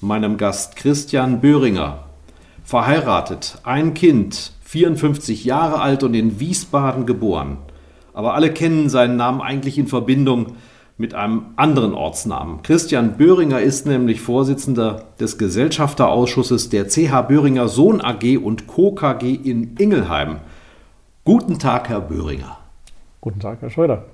meinem Gast Christian Böhringer. Verheiratet, ein Kind, 54 Jahre alt und in Wiesbaden geboren. Aber alle kennen seinen Namen eigentlich in Verbindung mit einem anderen Ortsnamen. Christian Böhringer ist nämlich Vorsitzender des Gesellschafterausschusses der CH Böhringer Sohn AG und Co. KG in Ingelheim. Guten Tag, Herr Böhringer. Guten Tag, Herr Schröder.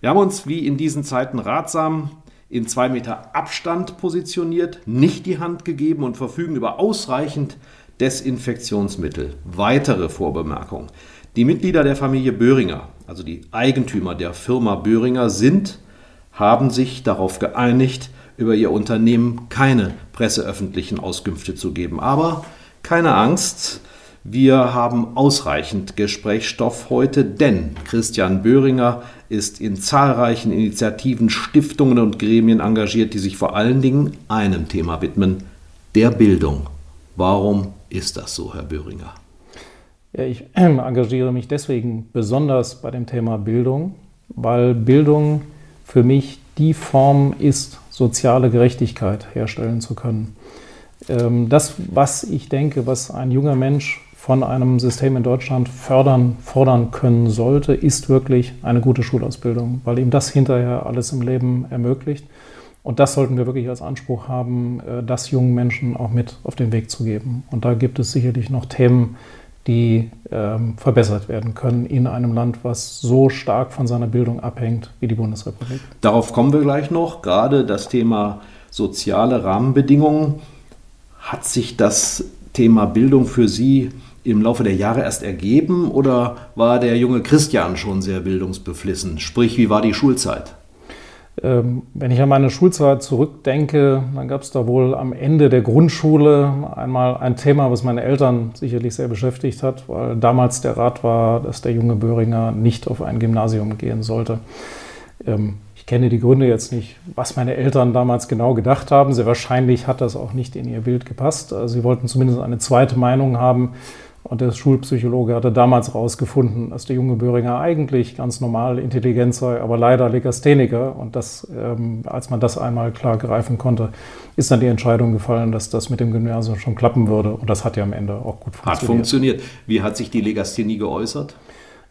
Wir haben uns wie in diesen Zeiten ratsam in zwei Meter Abstand positioniert, nicht die Hand gegeben und verfügen über ausreichend Desinfektionsmittel. Weitere Vorbemerkung. Die Mitglieder der Familie Böhringer, also die Eigentümer der Firma Böhringer, sind, haben sich darauf geeinigt, über ihr Unternehmen keine presseöffentlichen Auskünfte zu geben. Aber keine Angst, wir haben ausreichend Gesprächsstoff heute, denn Christian Böhringer ist in zahlreichen Initiativen, Stiftungen und Gremien engagiert, die sich vor allen Dingen einem Thema widmen, der Bildung. Warum ist das so, Herr Böhringer? Ja, ich äh, engagiere mich deswegen besonders bei dem Thema Bildung, weil Bildung für mich die Form ist, soziale Gerechtigkeit herstellen zu können. Ähm, das, was ich denke, was ein junger Mensch von einem System in Deutschland fördern, fordern können sollte, ist wirklich eine gute Schulausbildung, weil ihm das hinterher alles im Leben ermöglicht. Und das sollten wir wirklich als Anspruch haben, äh, das jungen Menschen auch mit auf den Weg zu geben. Und da gibt es sicherlich noch Themen, die ähm, verbessert werden können in einem Land, was so stark von seiner Bildung abhängt wie die Bundesrepublik. Darauf kommen wir gleich noch. Gerade das Thema soziale Rahmenbedingungen. Hat sich das Thema Bildung für Sie im Laufe der Jahre erst ergeben oder war der junge Christian schon sehr bildungsbeflissen? Sprich, wie war die Schulzeit? Ähm, wenn ich an meine Schulzeit zurückdenke, dann gab es da wohl am Ende der Grundschule einmal ein Thema, was meine Eltern sicherlich sehr beschäftigt hat, weil damals der Rat war, dass der junge Böhringer nicht auf ein Gymnasium gehen sollte. Ähm, ich kenne die Gründe jetzt nicht, was meine Eltern damals genau gedacht haben. Sehr wahrscheinlich hat das auch nicht in ihr Bild gepasst. Also sie wollten zumindest eine zweite Meinung haben und der Schulpsychologe hatte damals herausgefunden, dass der junge Böhringer eigentlich ganz normal intelligent sei, aber leider Legastheniker. Und das, ähm, als man das einmal klar greifen konnte, ist dann die Entscheidung gefallen, dass das mit dem Gymnasium schon klappen würde. Und das hat ja am Ende auch gut funktioniert. Hat funktioniert. Wie hat sich die Legasthenie geäußert?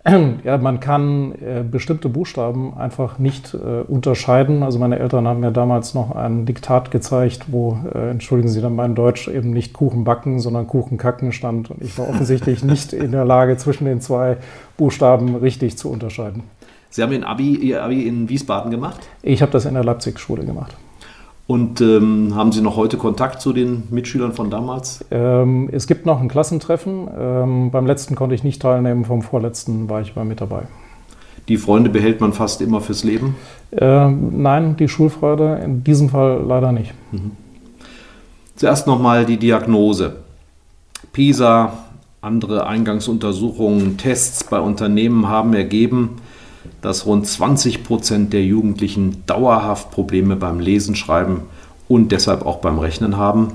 Ja, man kann äh, bestimmte Buchstaben einfach nicht äh, unterscheiden. Also meine Eltern haben mir damals noch ein Diktat gezeigt, wo, äh, entschuldigen Sie dann mein Deutsch, eben nicht Kuchen backen, sondern Kuchen kacken stand. Und ich war offensichtlich nicht in der Lage, zwischen den zwei Buchstaben richtig zu unterscheiden. Sie haben Ihr Abi, Ihr Abi in Wiesbaden gemacht? Ich habe das in der Leipzig-Schule gemacht. Und ähm, haben Sie noch heute Kontakt zu den Mitschülern von damals? Ähm, es gibt noch ein Klassentreffen. Ähm, beim letzten konnte ich nicht teilnehmen, vom vorletzten war ich mal mit dabei. Die Freunde behält man fast immer fürs Leben? Ähm, nein, die Schulfreude in diesem Fall leider nicht. Mhm. Zuerst nochmal die Diagnose. PISA, andere Eingangsuntersuchungen, Tests bei Unternehmen haben ergeben, dass rund 20 Prozent der Jugendlichen dauerhaft Probleme beim Lesen, Schreiben und deshalb auch beim Rechnen haben.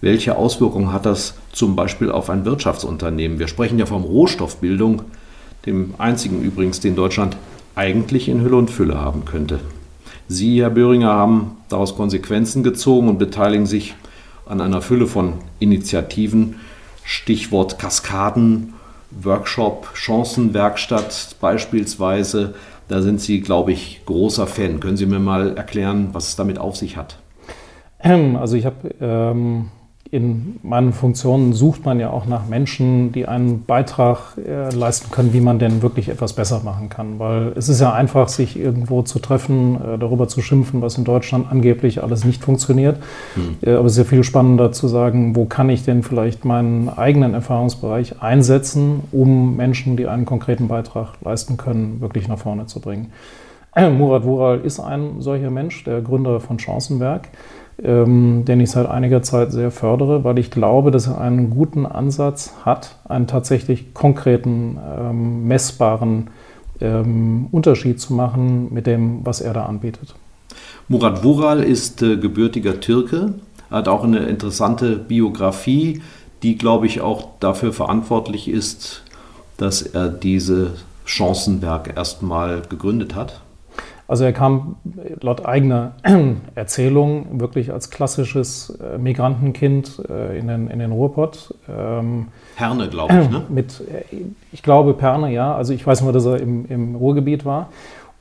Welche Auswirkungen hat das zum Beispiel auf ein Wirtschaftsunternehmen? Wir sprechen ja vom Rohstoffbildung, dem einzigen übrigens, den Deutschland eigentlich in Hülle und Fülle haben könnte. Sie, Herr Böhringer, haben daraus Konsequenzen gezogen und beteiligen sich an einer Fülle von Initiativen, Stichwort Kaskaden Workshop, Chancenwerkstatt beispielsweise. Da sind Sie, glaube ich, großer Fan. Können Sie mir mal erklären, was es damit auf sich hat? Ähm, also ich habe ähm, in meinen Funktionen sucht man ja auch nach Menschen, die einen Beitrag äh, leisten können, wie man denn wirklich etwas besser machen kann. Weil es ist ja einfach, sich irgendwo zu treffen, äh, darüber zu schimpfen, was in Deutschland angeblich alles nicht funktioniert. Hm. Äh, aber es ist ja viel spannender zu sagen, wo kann ich denn vielleicht meinen eigenen Erfahrungsbereich einsetzen, um Menschen, die einen konkreten Beitrag leisten können, wirklich nach vorne zu bringen. Murat Wural ist ein solcher Mensch, der Gründer von Chancenwerk ähm, den ich seit einiger Zeit sehr fördere, weil ich glaube, dass er einen guten Ansatz hat, einen tatsächlich konkreten, ähm, messbaren ähm, Unterschied zu machen mit dem, was er da anbietet. Murat Vural ist äh, gebürtiger Türke, hat auch eine interessante Biografie, die, glaube ich, auch dafür verantwortlich ist, dass er diese Chancenwerk erstmal gegründet hat. Also er kam laut eigener Erzählung wirklich als klassisches äh, Migrantenkind äh, in den, in den Ruhrpott. Ähm, Herne, glaube ich, ne? Mit, äh, ich glaube Perne, ja. Also ich weiß nur, dass er im, im Ruhrgebiet war.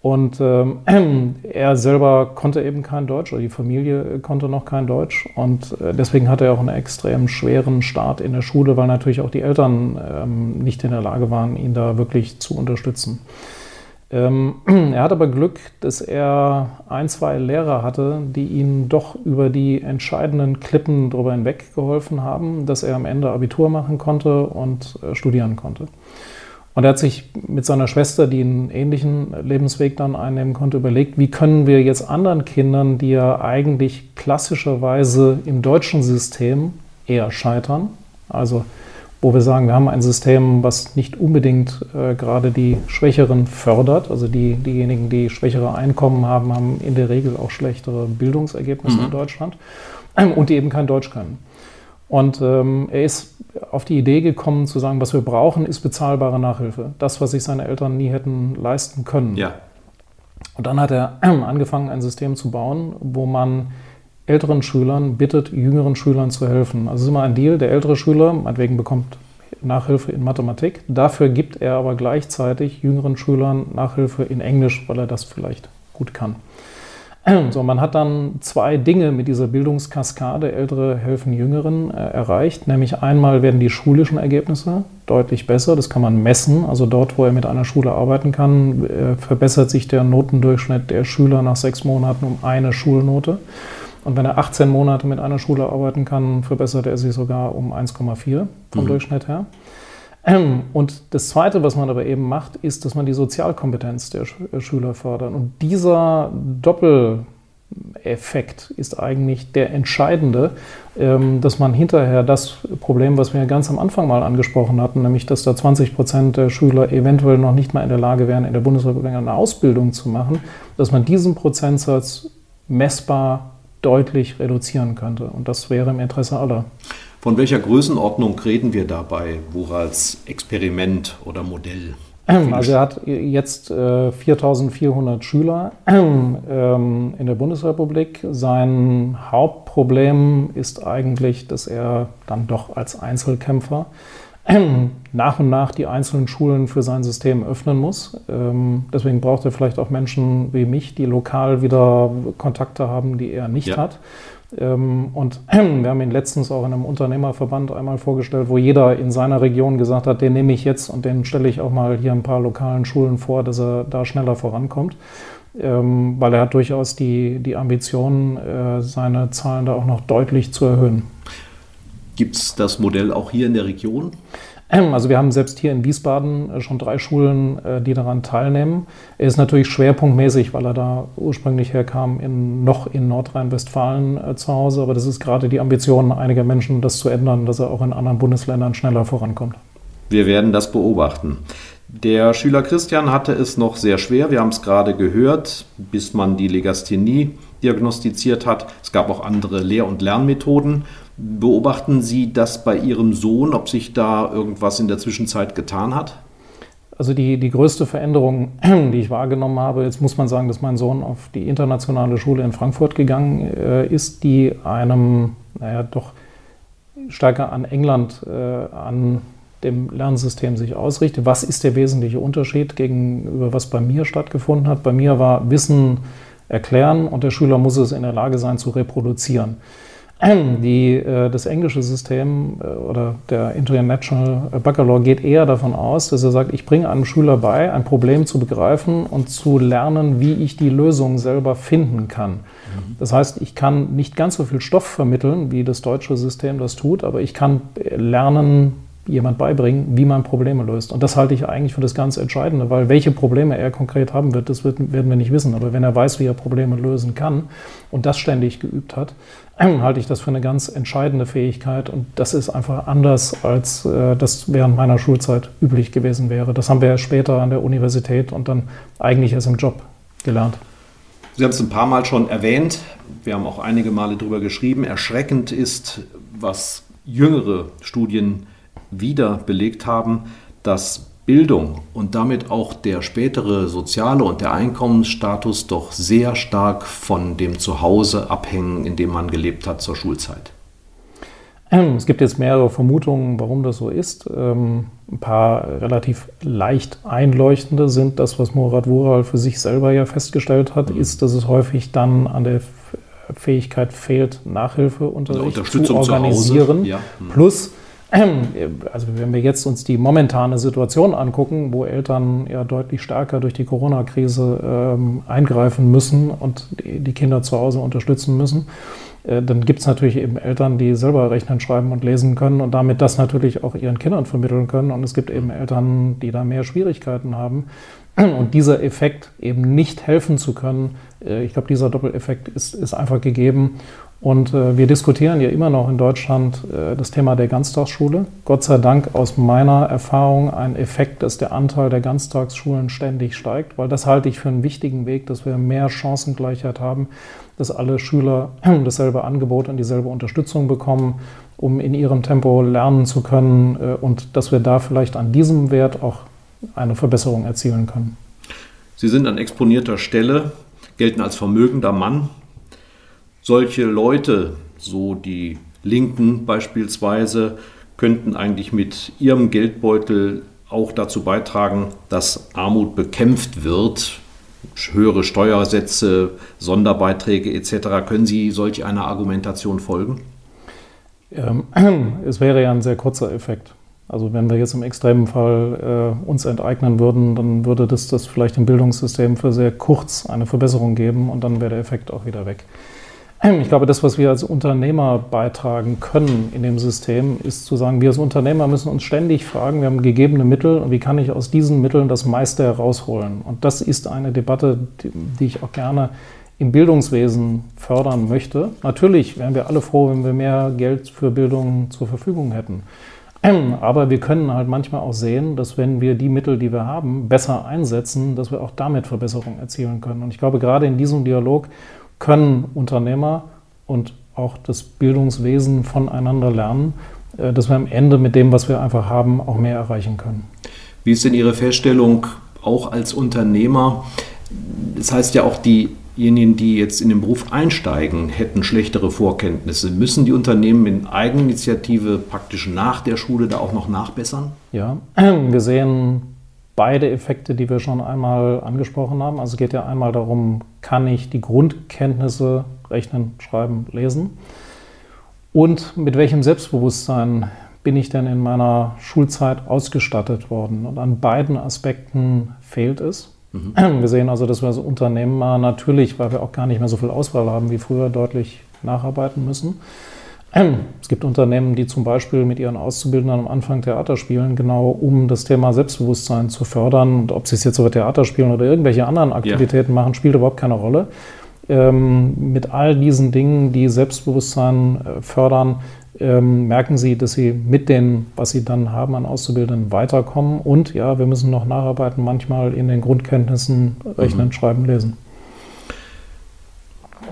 Und ähm, er selber konnte eben kein Deutsch, oder die Familie konnte noch kein Deutsch. Und deswegen hatte er auch einen extrem schweren Start in der Schule, weil natürlich auch die Eltern ähm, nicht in der Lage waren, ihn da wirklich zu unterstützen. Ähm, er hat aber Glück, dass er ein, zwei Lehrer hatte, die ihm doch über die entscheidenden Klippen darüber hinweg geholfen haben, dass er am Ende Abitur machen konnte und äh, studieren konnte. Und er hat sich mit seiner Schwester, die einen ähnlichen Lebensweg dann einnehmen konnte, überlegt, wie können wir jetzt anderen Kindern, die ja eigentlich klassischerweise im deutschen System eher scheitern, also wo wir sagen, wir haben ein System, was nicht unbedingt äh, gerade die Schwächeren fördert. Also die, diejenigen, die schwächere Einkommen haben, haben in der Regel auch schlechtere Bildungsergebnisse mhm. in Deutschland und die eben kein Deutsch können. Und ähm, er ist auf die Idee gekommen zu sagen, was wir brauchen, ist bezahlbare Nachhilfe. Das, was sich seine Eltern nie hätten leisten können. Ja. Und dann hat er angefangen, ein System zu bauen, wo man älteren Schülern bittet, jüngeren Schülern zu helfen. Also es ist immer ein Deal, der ältere Schüler, meinetwegen bekommt Nachhilfe in Mathematik. Dafür gibt er aber gleichzeitig jüngeren Schülern Nachhilfe in Englisch, weil er das vielleicht gut kann. So, man hat dann zwei Dinge mit dieser Bildungskaskade Ältere helfen Jüngeren äh, erreicht. Nämlich einmal werden die schulischen Ergebnisse deutlich besser. Das kann man messen. Also dort, wo er mit einer Schule arbeiten kann, äh, verbessert sich der Notendurchschnitt der Schüler nach sechs Monaten um eine Schulnote. Und wenn er 18 Monate mit einer Schule arbeiten kann, verbessert er sich sogar um 1,4 vom mhm. Durchschnitt her. Ähm, und das Zweite, was man aber eben macht, ist, dass man die Sozialkompetenz der äh, Schüler fördert. Und dieser Doppeleffekt ist eigentlich der entscheidende, ähm, dass man hinterher das Problem, was wir ganz am Anfang mal angesprochen hatten, nämlich dass da 20 Prozent der Schüler eventuell noch nicht mal in der Lage wären, in der Bundesrepublik eine Ausbildung zu machen, dass man diesen Prozentsatz messbar deutlich reduzieren könnte. Und das wäre im Interesse aller. Von welcher Größenordnung reden wir dabei, Wurals Experiment oder Modell? Also er hat jetzt äh, 4400 Schüler ähm, in der Bundesrepublik. Sein Hauptproblem ist eigentlich, dass er dann doch als Einzelkämpfer nach und nach die einzelnen Schulen für sein System öffnen muss. Ähm, deswegen braucht er vielleicht auch Menschen wie mich, die lokal wieder Kontakte haben, die er nicht ja. hat. Ähm, und wir haben ihn letztens auch in einem Unternehmerverband einmal vorgestellt, wo jeder in seiner Region gesagt hat, den nehme ich jetzt und den stelle ich auch mal hier ein paar lokalen Schulen vor, dass er da schneller vorankommt. Ähm, weil er hat durchaus die, die Ambition, äh, seine Zahlen da auch noch deutlich zu erhöhen. Gibt es das Modell auch hier in der Region? Ähm, also wir haben selbst hier in Wiesbaden äh, schon drei Schulen, äh, die daran teilnehmen. Er ist natürlich schwerpunktmäßig, weil er da ursprünglich herkam, in, noch in Nordrhein-Westfalen äh, zu Hause. Aber das ist gerade die Ambition einiger Menschen, das zu ändern, dass er auch in anderen Bundesländern schneller vorankommt. Wir werden das beobachten. Der Schüler Christian hatte es noch sehr schwer. Wir haben es gerade gehört, bis man die Legasthenie diagnostiziert hat. Es gab auch andere Lehr- und Lernmethoden. Beobachten Sie das bei Ihrem Sohn, ob sich da irgendwas in der Zwischenzeit getan hat? Also die, die größte Veränderung, die ich wahrgenommen habe, jetzt muss man sagen, dass mein Sohn auf die internationale Schule in Frankfurt gegangen äh, ist, die einem, naja, doch stärker an England, äh, an dem Lernsystem sich ausrichtet. Was ist der wesentliche Unterschied gegenüber was bei mir stattgefunden hat? Bei mir war Wissen erklären und der Schüler muss es in der Lage sein zu reproduzieren. Die, äh, das englische System äh, oder der International Baccalaureate geht eher davon aus, dass er sagt, ich bringe einem Schüler bei, ein Problem zu begreifen und zu lernen, wie ich die Lösung selber finden kann. Mhm. Das heißt, ich kann nicht ganz so viel Stoff vermitteln, wie das deutsche System das tut, aber ich kann lernen, jemand beibringen, wie man Probleme löst. Und das halte ich eigentlich für das ganz Entscheidende, weil welche Probleme er konkret haben wird, das werden wir nicht wissen. Aber wenn er weiß, wie er Probleme lösen kann und das ständig geübt hat, halte ich das für eine ganz entscheidende Fähigkeit. Und das ist einfach anders, als äh, das während meiner Schulzeit üblich gewesen wäre. Das haben wir später an der Universität und dann eigentlich erst im Job gelernt. Sie haben es ein paar Mal schon erwähnt. Wir haben auch einige Male darüber geschrieben. Erschreckend ist, was jüngere Studien wieder belegt haben, dass Bildung und damit auch der spätere soziale und der Einkommensstatus doch sehr stark von dem Zuhause abhängen, in dem man gelebt hat zur Schulzeit. Ähm, es gibt jetzt mehrere Vermutungen, warum das so ist. Ähm, ein paar relativ leicht einleuchtende sind das, was Murat Wural für sich selber ja festgestellt hat, mhm. ist, dass es häufig dann an der Fähigkeit fehlt, Nachhilfeunterricht zu organisieren. Ja. Mhm. Plus also wenn wir jetzt uns die momentane Situation angucken, wo Eltern ja deutlich stärker durch die Corona-Krise ähm, eingreifen müssen und die Kinder zu Hause unterstützen müssen, äh, dann gibt es natürlich eben Eltern, die selber rechnen, schreiben und lesen können und damit das natürlich auch ihren Kindern vermitteln können. Und es gibt eben Eltern, die da mehr Schwierigkeiten haben. Und dieser Effekt eben nicht helfen zu können, äh, ich glaube, dieser Doppeleffekt ist, ist einfach gegeben. Und äh, wir diskutieren ja immer noch in Deutschland äh, das Thema der Ganztagsschule. Gott sei Dank aus meiner Erfahrung ein Effekt, dass der Anteil der Ganztagsschulen ständig steigt, weil das halte ich für einen wichtigen Weg, dass wir mehr Chancengleichheit haben, dass alle Schüler dasselbe Angebot und dieselbe Unterstützung bekommen, um in ihrem Tempo lernen zu können äh, und dass wir da vielleicht an diesem Wert auch eine Verbesserung erzielen können. Sie sind an exponierter Stelle, gelten als vermögender Mann, solche Leute, so die Linken beispielsweise, könnten eigentlich mit ihrem Geldbeutel auch dazu beitragen, dass Armut bekämpft wird. Höhere Steuersätze, Sonderbeiträge etc. Können Sie solch einer Argumentation folgen? Ähm, es wäre ja ein sehr kurzer Effekt. Also wenn wir jetzt im extremen Fall äh, uns enteignen würden, dann würde das, das vielleicht im Bildungssystem für sehr kurz eine Verbesserung geben und dann wäre der Effekt auch wieder weg. Ich glaube, das, was wir als Unternehmer beitragen können in dem System, ist zu sagen, wir als Unternehmer müssen uns ständig fragen, wir haben gegebene Mittel und wie kann ich aus diesen Mitteln das meiste herausholen? Und das ist eine Debatte, die ich auch gerne im Bildungswesen fördern möchte. Natürlich wären wir alle froh, wenn wir mehr Geld für Bildung zur Verfügung hätten. Aber wir können halt manchmal auch sehen, dass wenn wir die Mittel, die wir haben, besser einsetzen, dass wir auch damit Verbesserungen erzielen können. Und ich glaube, gerade in diesem Dialog können Unternehmer und auch das Bildungswesen voneinander lernen, äh, dass wir am Ende mit dem, was wir einfach haben, auch mehr erreichen können. Wie ist denn Ihre Feststellung auch als Unternehmer? Das heißt ja auch, diejenigen, die jetzt in den Beruf einsteigen, hätten schlechtere Vorkenntnisse. Müssen die Unternehmen in Eigeninitiative praktisch nach der Schule da auch noch nachbessern? Ja, wir sehen beide Effekte, die wir schon einmal angesprochen haben. Also es geht ja einmal darum, kann ich die Grundkenntnisse rechnen, schreiben, lesen? Und mit welchem Selbstbewusstsein bin ich denn in meiner Schulzeit ausgestattet worden? Und an beiden Aspekten fehlt es. Mhm. Wir sehen also, dass wir als Unternehmer natürlich, weil wir auch gar nicht mehr so viel Auswahl haben wie früher, deutlich nacharbeiten müssen. Es gibt Unternehmen, die zum Beispiel mit ihren Auszubildenden am Anfang Theater spielen, genau um das Thema Selbstbewusstsein zu fördern. Und ob sie es jetzt über Theater spielen oder irgendwelche anderen Aktivitäten ja. machen, spielt überhaupt keine Rolle. Ähm, mit all diesen Dingen, die Selbstbewusstsein äh, fördern, ähm, merken sie, dass sie mit dem, was sie dann haben an Auszubildenden, weiterkommen. Und ja, wir müssen noch nacharbeiten, manchmal in den Grundkenntnissen Rechnen, mhm. Schreiben, Lesen.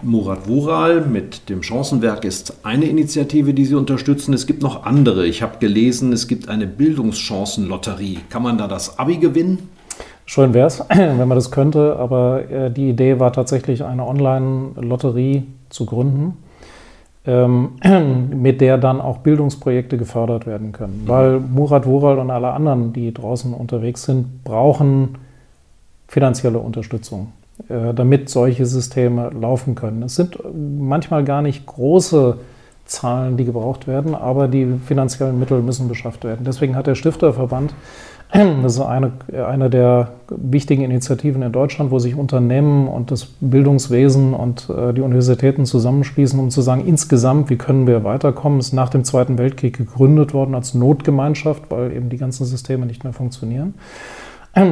Murat Wural mit dem Chancenwerk ist eine Initiative, die Sie unterstützen. Es gibt noch andere. Ich habe gelesen, es gibt eine Bildungschancenlotterie. Kann man da das Abi gewinnen? Schön wäre es, wenn man das könnte, aber äh, die Idee war tatsächlich eine Online-Lotterie zu gründen, ähm, mit der dann auch Bildungsprojekte gefördert werden können. Mhm. Weil Murat Wural und alle anderen, die draußen unterwegs sind, brauchen finanzielle Unterstützung. Äh, damit solche Systeme laufen können. Es sind manchmal gar nicht große zahlen, die gebraucht werden, aber die finanziellen Mittel müssen beschafft werden. Deswegen hat der Stifterverband das ist eine, eine der wichtigen Initiativen in Deutschland, wo sich Unternehmen und das Bildungswesen und äh, die Universitäten zusammenschließen, um zu sagen, insgesamt, wie können wir weiterkommen. Ist nach dem Zweiten Weltkrieg gegründet worden als Notgemeinschaft, weil eben die ganzen Systeme nicht mehr funktionieren.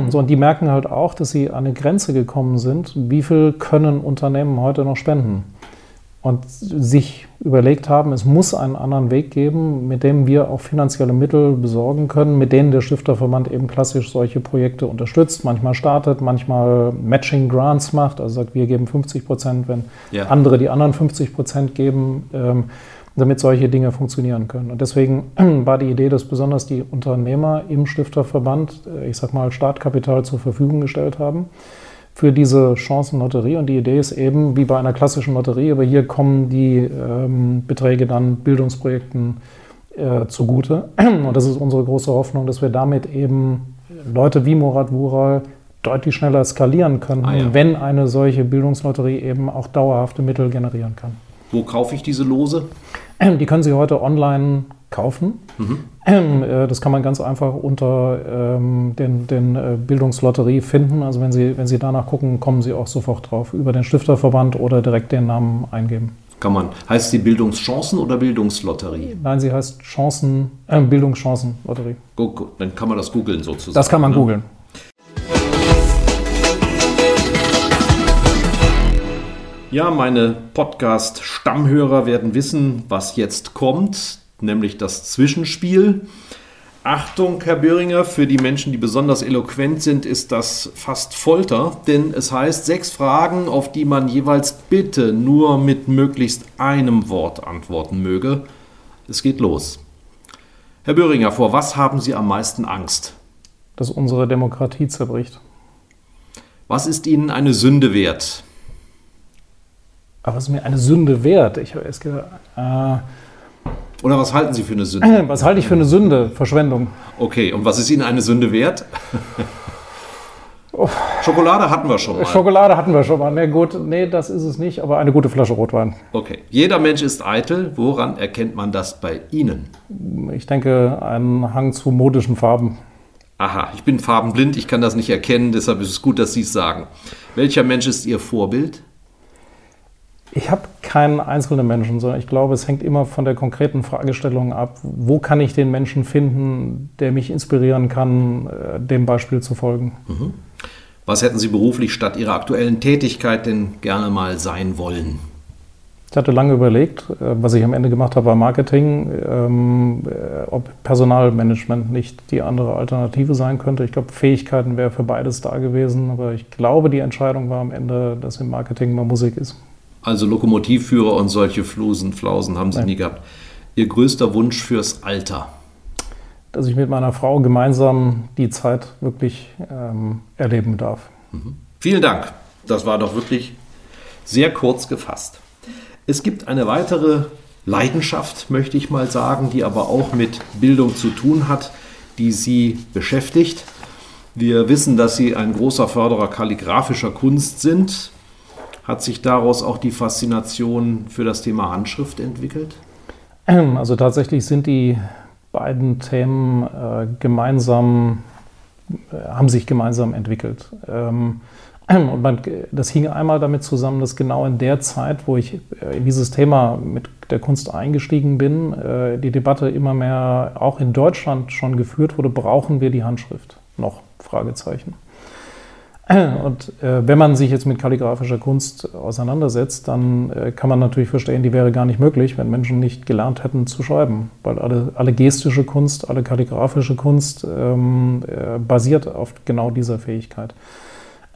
So, und die merken halt auch, dass sie an eine Grenze gekommen sind. Wie viel können Unternehmen heute noch spenden? und sich überlegt haben, es muss einen anderen Weg geben, mit dem wir auch finanzielle Mittel besorgen können, mit denen der Stifterverband eben klassisch solche Projekte unterstützt, manchmal startet, manchmal Matching Grants macht, also sagt, wir geben 50 Prozent, wenn ja. andere die anderen 50 Prozent geben, ähm, damit solche Dinge funktionieren können. Und deswegen war die Idee, dass besonders die Unternehmer im Stifterverband, äh, ich sag mal, Startkapital zur Verfügung gestellt haben für diese Chancenlotterie. Und die Idee ist eben, wie bei einer klassischen Lotterie, aber hier kommen die ähm, Beträge dann Bildungsprojekten äh, zugute. Und das ist unsere große Hoffnung, dass wir damit eben Leute wie Murat Wural deutlich schneller skalieren können, ah, ja. wenn eine solche Bildungslotterie eben auch dauerhafte Mittel generieren kann. Wo kaufe ich diese Lose? Die können Sie heute online kaufen. Mhm. Ähm, äh, das kann man ganz einfach unter ähm, den, den äh, Bildungslotterie finden. Also wenn Sie, wenn Sie danach gucken, kommen Sie auch sofort drauf. Über den Stifterverband oder direkt den Namen eingeben. Kann man. Heißt sie Bildungschancen oder Bildungslotterie? Nein, sie heißt Chancen, äh, Bildungschancenlotterie. Dann kann man das googeln sozusagen. Das kann man ne? googeln. Ja, meine Podcast-Stammhörer werden wissen, was jetzt kommt nämlich das Zwischenspiel. Achtung, Herr Böhringer, für die Menschen, die besonders eloquent sind, ist das fast Folter, denn es heißt sechs Fragen, auf die man jeweils bitte nur mit möglichst einem Wort antworten möge. Es geht los. Herr Böhringer, vor was haben Sie am meisten Angst? Dass unsere Demokratie zerbricht. Was ist Ihnen eine Sünde wert? Aber was ist mir eine Sünde wert? Ich habe erst gedacht, äh, oder was halten Sie für eine Sünde? Was halte ich für eine Sünde? Verschwendung. Okay, und was ist Ihnen eine Sünde wert? Schokolade hatten wir schon mal. Schokolade hatten wir schon mal. Nee, gut, nee, das ist es nicht, aber eine gute Flasche Rotwein. Okay. Jeder Mensch ist eitel. Woran erkennt man das bei Ihnen? Ich denke, einen Hang zu modischen Farben. Aha, ich bin farbenblind, ich kann das nicht erkennen, deshalb ist es gut, dass Sie es sagen. Welcher Mensch ist Ihr Vorbild? Ich habe keinen einzelnen Menschen, sondern ich glaube, es hängt immer von der konkreten Fragestellung ab. Wo kann ich den Menschen finden, der mich inspirieren kann, äh, dem Beispiel zu folgen? Mhm. Was hätten Sie beruflich statt Ihrer aktuellen Tätigkeit denn gerne mal sein wollen? Ich hatte lange überlegt, äh, was ich am Ende gemacht habe, war Marketing, ähm, äh, ob Personalmanagement nicht die andere Alternative sein könnte. Ich glaube, Fähigkeiten wäre für beides da gewesen, aber ich glaube, die Entscheidung war am Ende, dass im Marketing mal Musik ist. Also Lokomotivführer und solche Flusen, Flausen haben Sie Nein. nie gehabt. Ihr größter Wunsch fürs Alter? Dass ich mit meiner Frau gemeinsam die Zeit wirklich ähm, erleben darf. Mhm. Vielen Dank. Das war doch wirklich sehr kurz gefasst. Es gibt eine weitere Leidenschaft, möchte ich mal sagen, die aber auch mit Bildung zu tun hat, die Sie beschäftigt. Wir wissen, dass Sie ein großer Förderer kalligraphischer Kunst sind. Hat sich daraus auch die Faszination für das Thema Handschrift entwickelt? Ähm, also tatsächlich sind die beiden Themen äh, gemeinsam, äh, haben sich gemeinsam entwickelt. Ähm, und man, das hing einmal damit zusammen, dass genau in der Zeit, wo ich äh, in dieses Thema mit der Kunst eingestiegen bin, äh, die Debatte immer mehr auch in Deutschland schon geführt wurde, brauchen wir die Handschrift noch? Fragezeichen. Und äh, wenn man sich jetzt mit kalligraphischer Kunst auseinandersetzt, dann äh, kann man natürlich verstehen, die wäre gar nicht möglich, wenn Menschen nicht gelernt hätten zu schreiben. Weil alle, alle gestische Kunst, alle kalligraphische Kunst ähm, äh, basiert auf genau dieser Fähigkeit.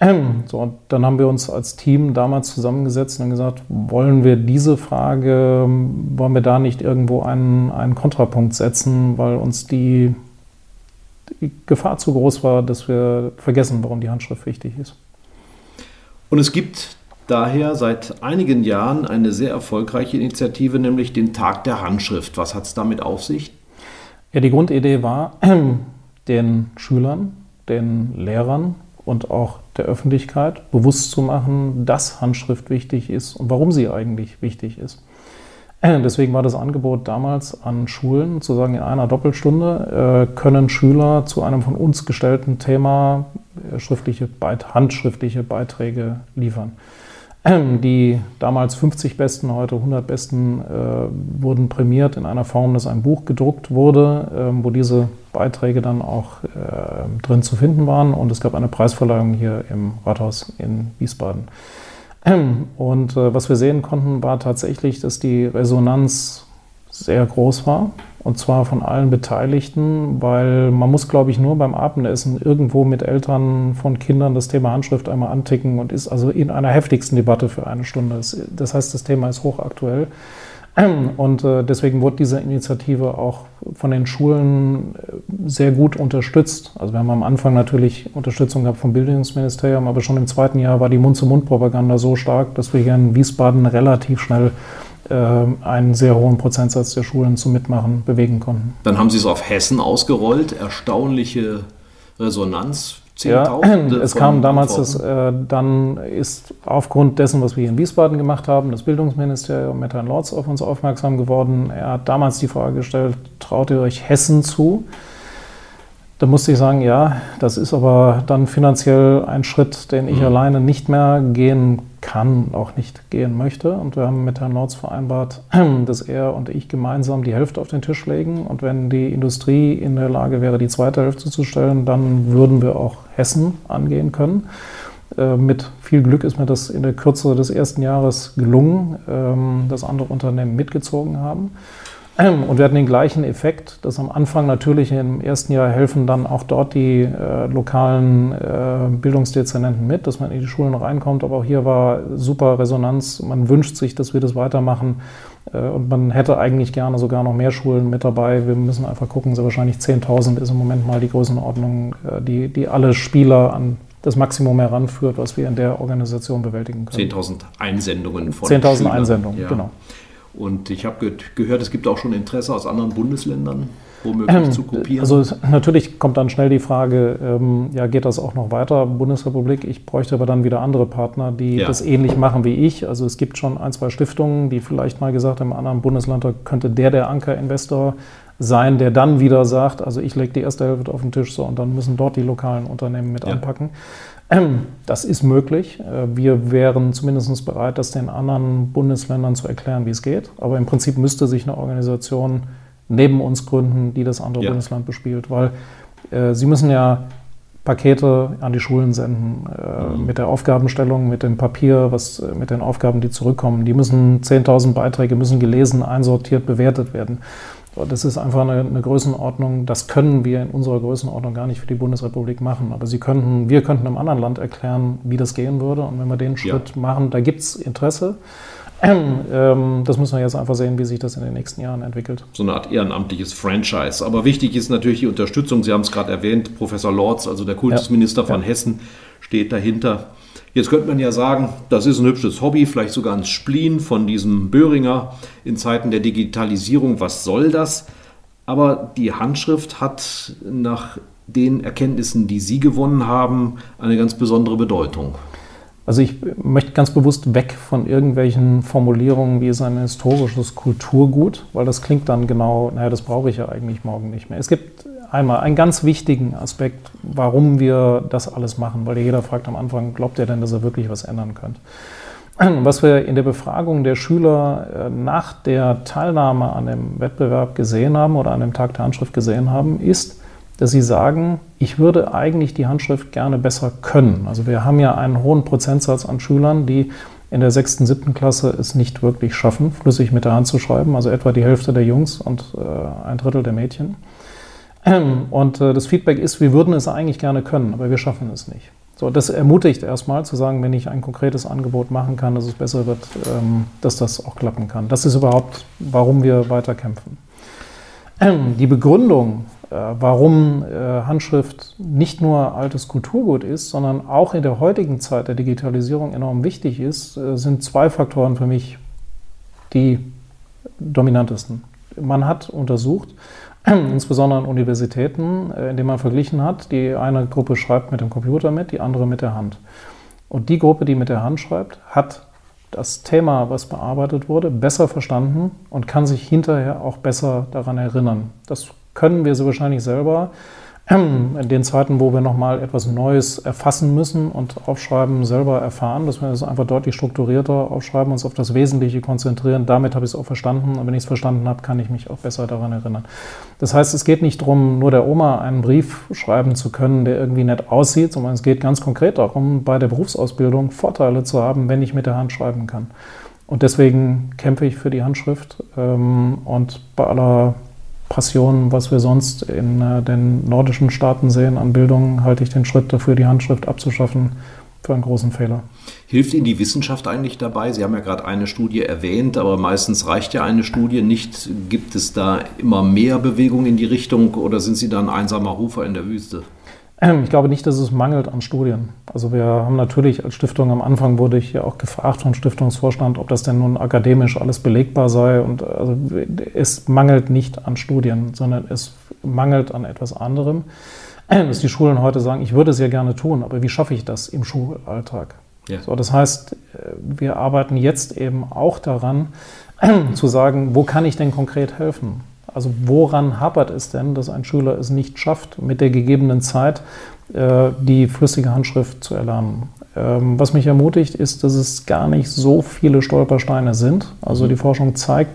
Ähm, so, und dann haben wir uns als Team damals zusammengesetzt und gesagt, wollen wir diese Frage, wollen wir da nicht irgendwo einen, einen Kontrapunkt setzen, weil uns die die Gefahr zu groß war, dass wir vergessen, warum die Handschrift wichtig ist. Und es gibt daher seit einigen Jahren eine sehr erfolgreiche Initiative, nämlich den Tag der Handschrift. Was hat es damit auf sich? Ja, die Grundidee war, den Schülern, den Lehrern und auch der Öffentlichkeit bewusst zu machen, dass Handschrift wichtig ist und warum sie eigentlich wichtig ist. Deswegen war das Angebot damals an Schulen, zu sagen, in einer Doppelstunde äh, können Schüler zu einem von uns gestellten Thema äh, schriftliche, handschriftliche Beiträge liefern. Die damals 50 Besten, heute 100 Besten äh, wurden prämiert in einer Form, dass ein Buch gedruckt wurde, äh, wo diese Beiträge dann auch äh, drin zu finden waren. Und es gab eine Preisverleihung hier im Rathaus in Wiesbaden. Und äh, was wir sehen konnten, war tatsächlich, dass die Resonanz sehr groß war. Und zwar von allen Beteiligten, weil man muss, glaube ich, nur beim Abendessen irgendwo mit Eltern von Kindern das Thema Handschrift einmal anticken und ist also in einer heftigsten Debatte für eine Stunde. Das heißt, das Thema ist hochaktuell. Und äh, deswegen wurde diese Initiative auch von den Schulen äh, sehr gut unterstützt. Also wir haben am Anfang natürlich Unterstützung gehabt vom Bildungsministerium, aber schon im zweiten Jahr war die Mund-zu-Mund-Propaganda so stark, dass wir hier in Wiesbaden relativ schnell äh, einen sehr hohen Prozentsatz der Schulen zum Mitmachen bewegen konnten. Dann haben Sie es auf Hessen ausgerollt. Erstaunliche Resonanz ja, es kam damals, das, äh, dann ist aufgrund dessen, was wir hier in Wiesbaden gemacht haben, das Bildungsministerium mit Herrn Lorz auf uns aufmerksam geworden. Er hat damals die Frage gestellt, traut ihr euch Hessen zu? Da musste ich sagen, ja, das ist aber dann finanziell ein Schritt, den ich mhm. alleine nicht mehr gehen kann, auch nicht gehen möchte. Und wir haben mit Herrn Lorz vereinbart, dass er und ich gemeinsam die Hälfte auf den Tisch legen. Und wenn die Industrie in der Lage wäre, die zweite Hälfte zu stellen, dann würden wir auch Hessen angehen können. Äh, mit viel Glück ist mir das in der Kürze des ersten Jahres gelungen, ähm, dass andere Unternehmen mitgezogen haben. Und wir hatten den gleichen Effekt, dass am Anfang natürlich im ersten Jahr helfen dann auch dort die äh, lokalen äh, Bildungsdezernenten mit, dass man in die Schulen reinkommt. Aber auch hier war super Resonanz. Man wünscht sich, dass wir das weitermachen. Äh, und man hätte eigentlich gerne sogar noch mehr Schulen mit dabei. Wir müssen einfach gucken, so wahrscheinlich 10.000 ist im Moment mal die Größenordnung, äh, die, die alle Spieler an das Maximum heranführt, was wir in der Organisation bewältigen können. 10.000 Einsendungen von 10.000 Einsendungen, ja. genau. Und ich habe gehört, es gibt auch schon Interesse aus anderen Bundesländern, womöglich ähm, zu kopieren. Also natürlich kommt dann schnell die Frage, ähm, ja, geht das auch noch weiter, Bundesrepublik? Ich bräuchte aber dann wieder andere Partner, die ja. das ähnlich machen wie ich. Also es gibt schon ein, zwei Stiftungen, die vielleicht mal gesagt haben, im anderen Bundesland könnte der der Ankerinvestor sein, der dann wieder sagt, also ich lege die erste Hälfte auf den Tisch so und dann müssen dort die lokalen Unternehmen mit ja. anpacken. Ähm, das ist möglich. Äh, wir wären zumindest bereit, das den anderen Bundesländern zu erklären, wie es geht. Aber im Prinzip müsste sich eine Organisation neben uns gründen, die das andere ja. Bundesland bespielt, weil äh, sie müssen ja Pakete an die Schulen senden äh, mhm. mit der Aufgabenstellung, mit dem Papier, was, äh, mit den Aufgaben, die zurückkommen. Die müssen 10.000 Beiträge müssen gelesen, einsortiert, bewertet werden. Das ist einfach eine, eine, Größenordnung, das können wir in unserer Größenordnung gar nicht für die Bundesrepublik machen. Aber Sie könnten, wir könnten einem anderen Land erklären, wie das gehen würde. Und wenn wir den Schritt ja. machen, da gibt es Interesse. Ähm, das müssen wir jetzt einfach sehen, wie sich das in den nächsten Jahren entwickelt. So eine Art ehrenamtliches Franchise. Aber wichtig ist natürlich die Unterstützung. Sie haben es gerade erwähnt, Professor Lorz, also der Kultusminister ja. von ja. Hessen, steht dahinter. Jetzt könnte man ja sagen, das ist ein hübsches Hobby, vielleicht sogar ein Spleen von diesem Böhringer in Zeiten der Digitalisierung. Was soll das? Aber die Handschrift hat nach den Erkenntnissen, die Sie gewonnen haben, eine ganz besondere Bedeutung. Also ich möchte ganz bewusst weg von irgendwelchen Formulierungen wie es ein historisches Kulturgut, weil das klingt dann genau, naja, das brauche ich ja eigentlich morgen nicht mehr. Es gibt einmal einen ganz wichtigen Aspekt, warum wir das alles machen, weil jeder fragt am Anfang, glaubt ihr denn, dass ihr wirklich was ändern könnt? Was wir in der Befragung der Schüler äh, nach der Teilnahme an dem Wettbewerb gesehen haben oder an dem Tag der Handschrift gesehen haben, ist, dass sie sagen, ich würde eigentlich die Handschrift gerne besser können. Also wir haben ja einen hohen Prozentsatz an Schülern, die in der sechsten, siebten Klasse es nicht wirklich schaffen, flüssig mit der Hand zu schreiben, also etwa die Hälfte der Jungs und äh, ein Drittel der Mädchen. Und äh, das Feedback ist, wir würden es eigentlich gerne können, aber wir schaffen es nicht. So, das ermutigt erstmal zu sagen, wenn ich ein konkretes Angebot machen kann, dass es besser wird, ähm, dass das auch klappen kann. Das ist überhaupt, warum wir weiterkämpfen. Die Begründung, äh, warum äh, Handschrift nicht nur altes Kulturgut ist, sondern auch in der heutigen Zeit der Digitalisierung enorm wichtig ist, sind zwei Faktoren für mich die dominantesten. Man hat untersucht, insbesondere an Universitäten, äh, indem man verglichen hat, die eine Gruppe schreibt mit dem Computer mit, die andere mit der Hand. Und die Gruppe, die mit der Hand schreibt, hat das Thema, was bearbeitet wurde, besser verstanden und kann sich hinterher auch besser daran erinnern. Das können wir so wahrscheinlich selber den Zeiten, wo wir nochmal etwas Neues erfassen müssen und aufschreiben, selber erfahren, dass wir das einfach deutlich strukturierter aufschreiben, uns auf das Wesentliche konzentrieren. Damit habe ich es auch verstanden. Und wenn ich es verstanden habe, kann ich mich auch besser daran erinnern. Das heißt, es geht nicht darum, nur der Oma einen Brief schreiben zu können, der irgendwie nett aussieht, sondern es geht ganz konkret darum, bei der Berufsausbildung Vorteile zu haben, wenn ich mit der Hand schreiben kann. Und deswegen kämpfe ich für die Handschrift. Ähm, und bei aller Passion, was wir sonst in äh, den nordischen Staaten sehen an Bildung, halte ich den Schritt dafür, die Handschrift abzuschaffen, für einen großen Fehler. Hilft Ihnen die Wissenschaft eigentlich dabei? Sie haben ja gerade eine Studie erwähnt, aber meistens reicht ja eine Studie nicht. Gibt es da immer mehr Bewegung in die Richtung oder sind Sie dann ein einsamer Rufer in der Wüste? Ich glaube nicht, dass es mangelt an Studien. Also wir haben natürlich als Stiftung am Anfang wurde ich ja auch gefragt vom Stiftungsvorstand, ob das denn nun akademisch alles belegbar sei. Und also es mangelt nicht an Studien, sondern es mangelt an etwas anderem. Dass die Schulen heute sagen, ich würde es ja gerne tun, aber wie schaffe ich das im Schulalltag? Ja. So, das heißt, wir arbeiten jetzt eben auch daran, zu sagen, wo kann ich denn konkret helfen? Also woran hapert es denn, dass ein Schüler es nicht schafft, mit der gegebenen Zeit äh, die flüssige Handschrift zu erlernen? Ähm, was mich ermutigt, ist, dass es gar nicht so viele Stolpersteine sind. Also die Forschung zeigt,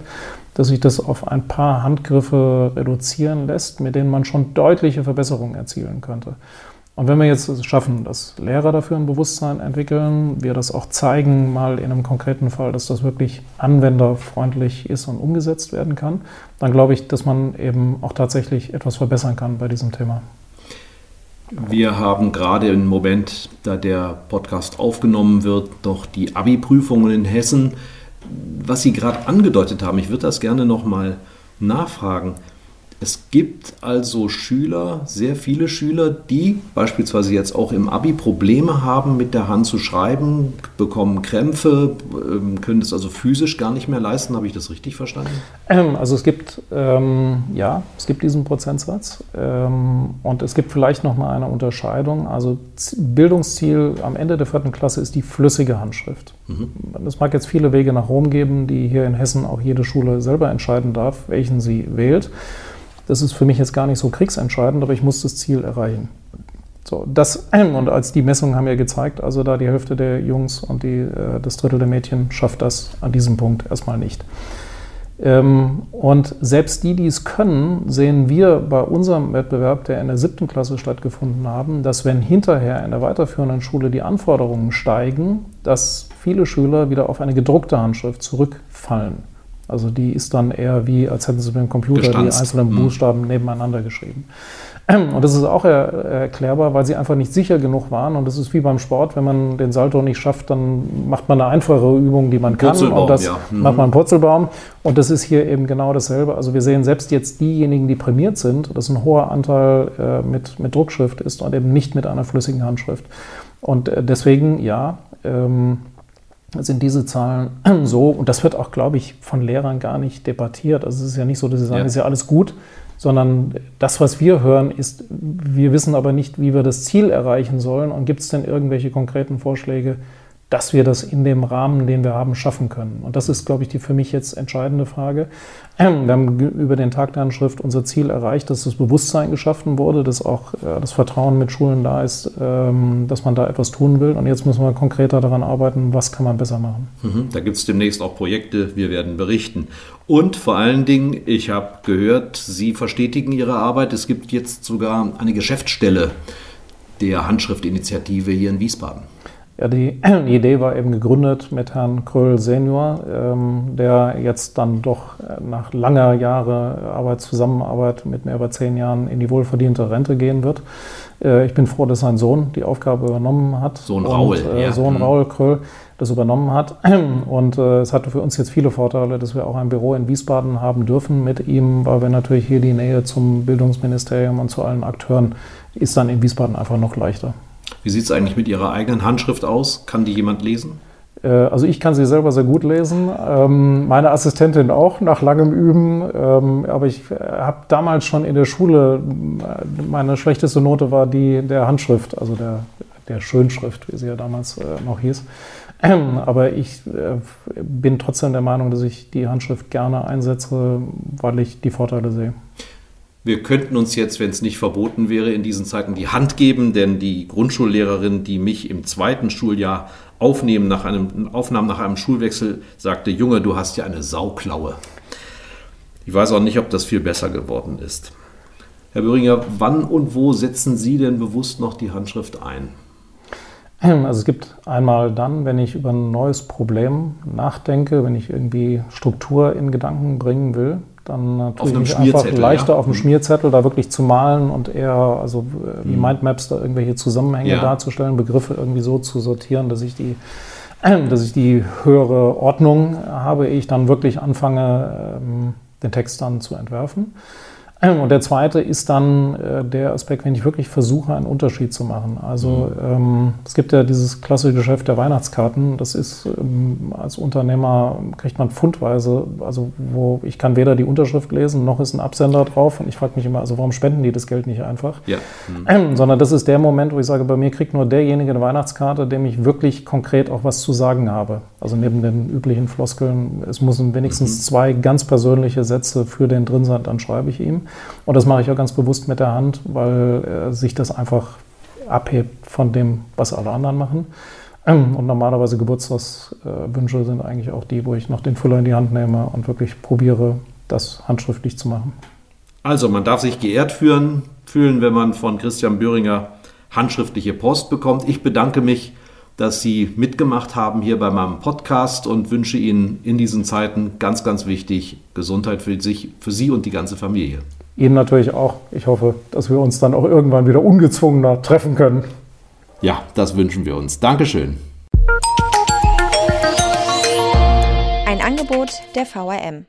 dass sich das auf ein paar Handgriffe reduzieren lässt, mit denen man schon deutliche Verbesserungen erzielen könnte. Und wenn wir jetzt schaffen, dass Lehrer dafür ein Bewusstsein entwickeln, wir das auch zeigen, mal in einem konkreten Fall, dass das wirklich anwenderfreundlich ist und umgesetzt werden kann, dann glaube ich, dass man eben auch tatsächlich etwas verbessern kann bei diesem Thema. Wir haben gerade im Moment, da der Podcast aufgenommen wird, noch die Abi-Prüfungen in Hessen. Was Sie gerade angedeutet haben, ich würde das gerne nochmal nachfragen. Es gibt also Schüler, sehr viele Schüler, die beispielsweise jetzt auch im Abi Probleme haben, mit der Hand zu schreiben, bekommen Krämpfe, ähm, können das also physisch gar nicht mehr leisten. Habe ich das richtig verstanden? Ähm, also es gibt, ähm, ja, es gibt diesen Prozentsatz ähm, und es gibt vielleicht noch mal eine Unterscheidung. Also Bildungsziel am Ende der vierten Klasse ist die flüssige Handschrift. Mhm. Es mag jetzt viele Wege nach Rom geben, die hier in Hessen auch jede Schule selber entscheiden darf, welchen sie wählt. Das ist für mich jetzt gar nicht so kriegsentscheidend, aber ich muss das Ziel erreichen. So, das, und als die Messungen haben ja gezeigt, also da die Hälfte der Jungs und die, äh, das Drittel der Mädchen schafft das an diesem Punkt erstmal nicht. Ähm, und selbst die, die es können, sehen wir bei unserem Wettbewerb, der in der siebten Klasse stattgefunden haben, dass wenn hinterher in der weiterführenden Schule die Anforderungen steigen, dass viele Schüler wieder auf eine gedruckte Handschrift zurückfallen. Also die ist dann eher wie, als hätten sie mit dem Computer Gestanzt. die einzelnen mhm. Buchstaben nebeneinander geschrieben. Und das ist auch er, erklärbar, weil sie einfach nicht sicher genug waren. Und das ist wie beim Sport, wenn man den Salto nicht schafft, dann macht man eine einfache Übung, die man kann. Und das ja. mhm. macht man einen Purzelbaum. Und das ist hier eben genau dasselbe. Also wir sehen selbst jetzt diejenigen, die prämiert sind, dass ein hoher Anteil äh, mit, mit Druckschrift ist und eben nicht mit einer flüssigen Handschrift. Und äh, deswegen, ja, ähm, sind diese Zahlen so, und das wird auch, glaube ich, von Lehrern gar nicht debattiert. Also es ist ja nicht so, dass sie sagen, ja. ist ja alles gut, sondern das, was wir hören, ist, wir wissen aber nicht, wie wir das Ziel erreichen sollen. Und gibt es denn irgendwelche konkreten Vorschläge, dass wir das in dem Rahmen, den wir haben, schaffen können. Und das ist, glaube ich, die für mich jetzt entscheidende Frage. Wir haben über den Tag der Handschrift unser Ziel erreicht, dass das Bewusstsein geschaffen wurde, dass auch äh, das Vertrauen mit Schulen da ist, ähm, dass man da etwas tun will. Und jetzt müssen wir konkreter daran arbeiten, was kann man besser machen. Mhm, da gibt es demnächst auch Projekte, wir werden berichten. Und vor allen Dingen, ich habe gehört, Sie verstetigen Ihre Arbeit. Es gibt jetzt sogar eine Geschäftsstelle der Handschriftinitiative hier in Wiesbaden. Ja, die, die, Idee war eben gegründet mit Herrn Kröll Senior, ähm, der jetzt dann doch äh, nach langer Jahre Arbeit, Zusammenarbeit mit mehr als zehn Jahren in die wohlverdiente Rente gehen wird. Äh, ich bin froh, dass sein Sohn die Aufgabe übernommen hat. Sohn Raul. Und, äh, ja. Sohn mhm. Raul Kröll das übernommen hat. Und äh, es hatte für uns jetzt viele Vorteile, dass wir auch ein Büro in Wiesbaden haben dürfen mit ihm, weil wir natürlich hier die Nähe zum Bildungsministerium und zu allen Akteuren ist dann in Wiesbaden einfach noch leichter. Wie sieht es eigentlich mit Ihrer eigenen Handschrift aus? Kann die jemand lesen? Äh, also ich kann sie selber sehr gut lesen, ähm, meine Assistentin auch nach langem Üben, ähm, aber ich äh, habe damals schon in der Schule, äh, meine schlechteste Note war die der Handschrift, also der, der Schönschrift, wie sie ja damals noch hieß. Aber ich bin trotzdem der Meinung, dass ich die Handschrift gerne einsetze, weil ich die Vorteile sehe. Wir könnten uns jetzt, wenn es nicht verboten wäre, in diesen Zeiten die Hand geben, denn die Grundschullehrerin, die mich im zweiten Schuljahr aufnehmen nach einem, aufnahm nach einem Schulwechsel, sagte, Junge, du hast ja eine Sauklaue. Ich weiß auch nicht, ob das viel besser geworden ist. Herr Böhringer, wann und wo setzen Sie denn bewusst noch die Handschrift ein? Also es gibt einmal dann, wenn ich über ein neues Problem nachdenke, wenn ich irgendwie Struktur in Gedanken bringen will, dann tue ich mich einfach leichter ja. auf dem mhm. Schmierzettel da wirklich zu malen und eher, also wie mhm. Mindmaps da irgendwelche Zusammenhänge ja. darzustellen, Begriffe irgendwie so zu sortieren, dass ich die dass ich die höhere Ordnung habe, ehe ich dann wirklich anfange, ähm, den Text dann zu entwerfen. Und der zweite ist dann äh, der Aspekt, wenn ich wirklich versuche, einen Unterschied zu machen. Also mhm. ähm, es gibt ja dieses klassische Geschäft der Weihnachtskarten. Das ist ähm, als Unternehmer kriegt man pfundweise, also wo ich kann weder die Unterschrift lesen, noch ist ein Absender drauf. Und ich frage mich immer, also warum spenden die das Geld nicht einfach? Ja. Mhm. Ähm, sondern das ist der Moment, wo ich sage, bei mir kriegt nur derjenige eine Weihnachtskarte, dem ich wirklich konkret auch was zu sagen habe. Also neben den üblichen Floskeln, es müssen wenigstens mhm. zwei ganz persönliche Sätze für den drin sein, dann schreibe ich ihm. Und das mache ich auch ganz bewusst mit der Hand, weil äh, sich das einfach abhebt von dem, was alle anderen machen. Und normalerweise Geburtstagswünsche sind eigentlich auch die, wo ich noch den Füller in die Hand nehme und wirklich probiere, das handschriftlich zu machen. Also man darf sich geehrt fühlen, fühlen, wenn man von Christian Böhringer handschriftliche Post bekommt. Ich bedanke mich dass Sie mitgemacht haben hier bei meinem Podcast und wünsche Ihnen in diesen Zeiten ganz, ganz wichtig Gesundheit für, sich, für Sie und die ganze Familie. Ihnen natürlich auch. Ich hoffe, dass wir uns dann auch irgendwann wieder ungezwungener treffen können. Ja, das wünschen wir uns. Dankeschön. Ein Angebot der VRM.